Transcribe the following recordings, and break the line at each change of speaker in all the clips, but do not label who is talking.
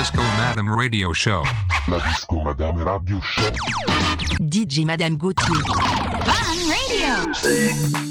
Disco Madame Radio Show.
La Disco Madame Radio Show.
DJ Madame Gauthier.
Fun Radio.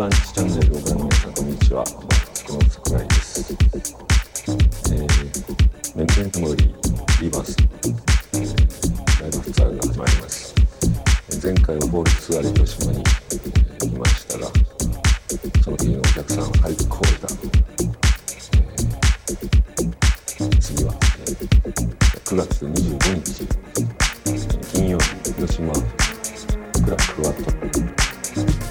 バンチチャンネルをご覧の皆さんこんにちはバンチコの桜井です。えー、メンテントモリーリバース、えー、ライブツアーが始まります。えー前回はボールツアー広島に、えー、来ましたがその時のお客さんは回復を終えた、えー次は、えー9月25日。えー金曜日広島クラックワット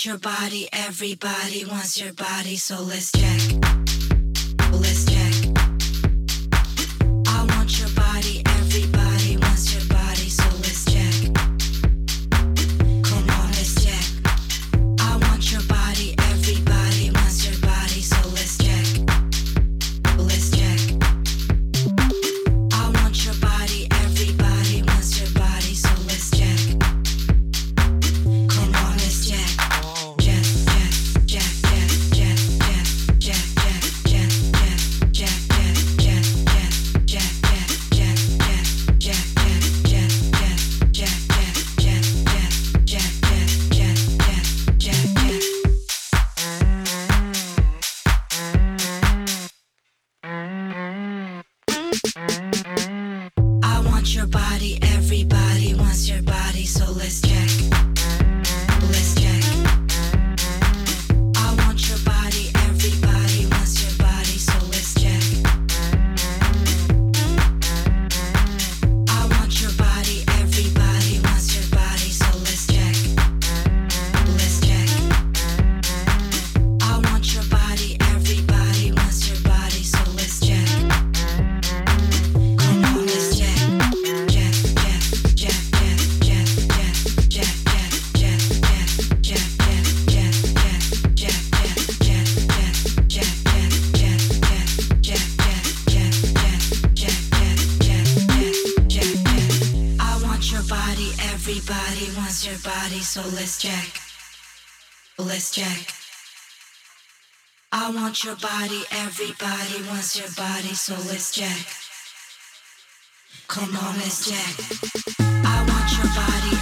your body, everybody wants your body, so let's check. Your body, everybody wants your body, so let's jack. Come on, let's jack. I want your body,